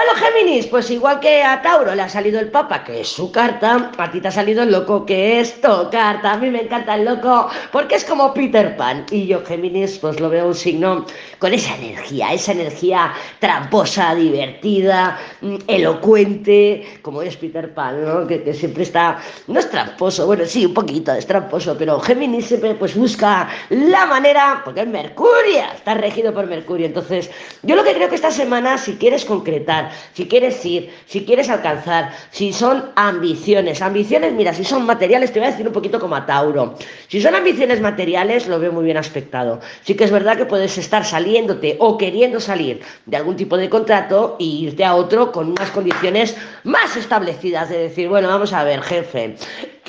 Hola bueno, Géminis, pues igual que a Tauro le ha salido el Papa, que es su carta, a ti te ha salido el loco, que es tu carta. A mí me encanta el loco porque es como Peter Pan. Y yo, Géminis, pues lo veo un signo con esa energía, esa energía tramposa, divertida, mm, elocuente, como es Peter Pan, ¿no? Que, que siempre está, no es tramposo, bueno, sí, un poquito es tramposo, pero Géminis siempre pues busca la manera, porque es Mercurio, está regido por Mercurio. Entonces, yo lo que creo que esta semana, si quieres concretar, si quieres ir, si quieres alcanzar, si son ambiciones, ambiciones, mira, si son materiales, te voy a decir un poquito como a Tauro. Si son ambiciones materiales, lo veo muy bien aspectado. Sí que es verdad que puedes estar saliéndote o queriendo salir de algún tipo de contrato e irte a otro con unas condiciones más establecidas, de decir, bueno, vamos a ver, jefe,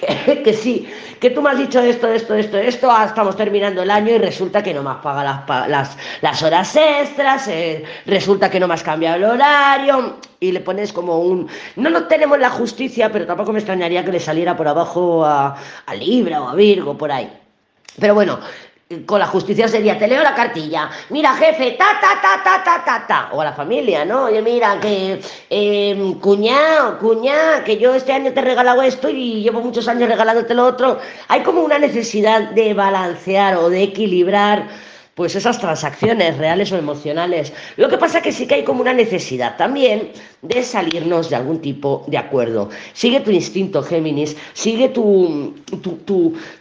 que, sí, que tú me has dicho esto, esto, esto, esto, estamos terminando el año y resulta que no me has pagado las, las, horas extras, eh, resulta que no me has cambiado el horario y le pones como un... No lo tenemos la justicia, pero tampoco me extrañaría que le saliera por abajo a Libra o a Virgo, por ahí. Pero bueno, con la justicia sería, te leo la cartilla, mira jefe, ta, ta, ta, ta, ta, ta, ta, o a la familia, ¿no? Oye, mira, que eh, cuñado, cuñá, que yo este año te he regalado esto y llevo muchos años regalándote lo otro. Hay como una necesidad de balancear o de equilibrar pues esas transacciones reales o emocionales. Lo que pasa es que sí que hay como una necesidad también de salirnos de algún tipo de acuerdo. Sigue tu instinto, Géminis, sigue tu, tu,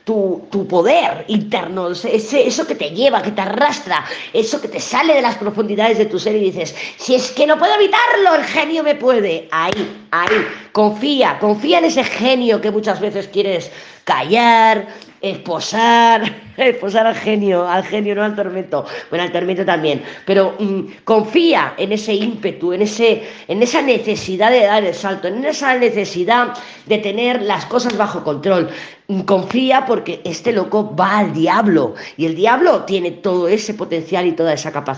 tu, poder interno, ese, eso que te lleva, que te arrastra, eso que te sale de las profundidades de tu ser y dices, si es que no puedo evitarlo, el genio me puede. Ahí, ahí, confía, confía en ese genio que muchas veces quieres callar, esposar, esposar al genio, al genio, no al tormento, bueno, al tormento también, pero mm, confía en ese ímpetu, en, ese, en esa necesidad de dar el salto, en esa necesidad de tener las cosas bajo control. Mm, confía porque este loco va al diablo y el diablo tiene todo ese potencial y toda esa capacidad.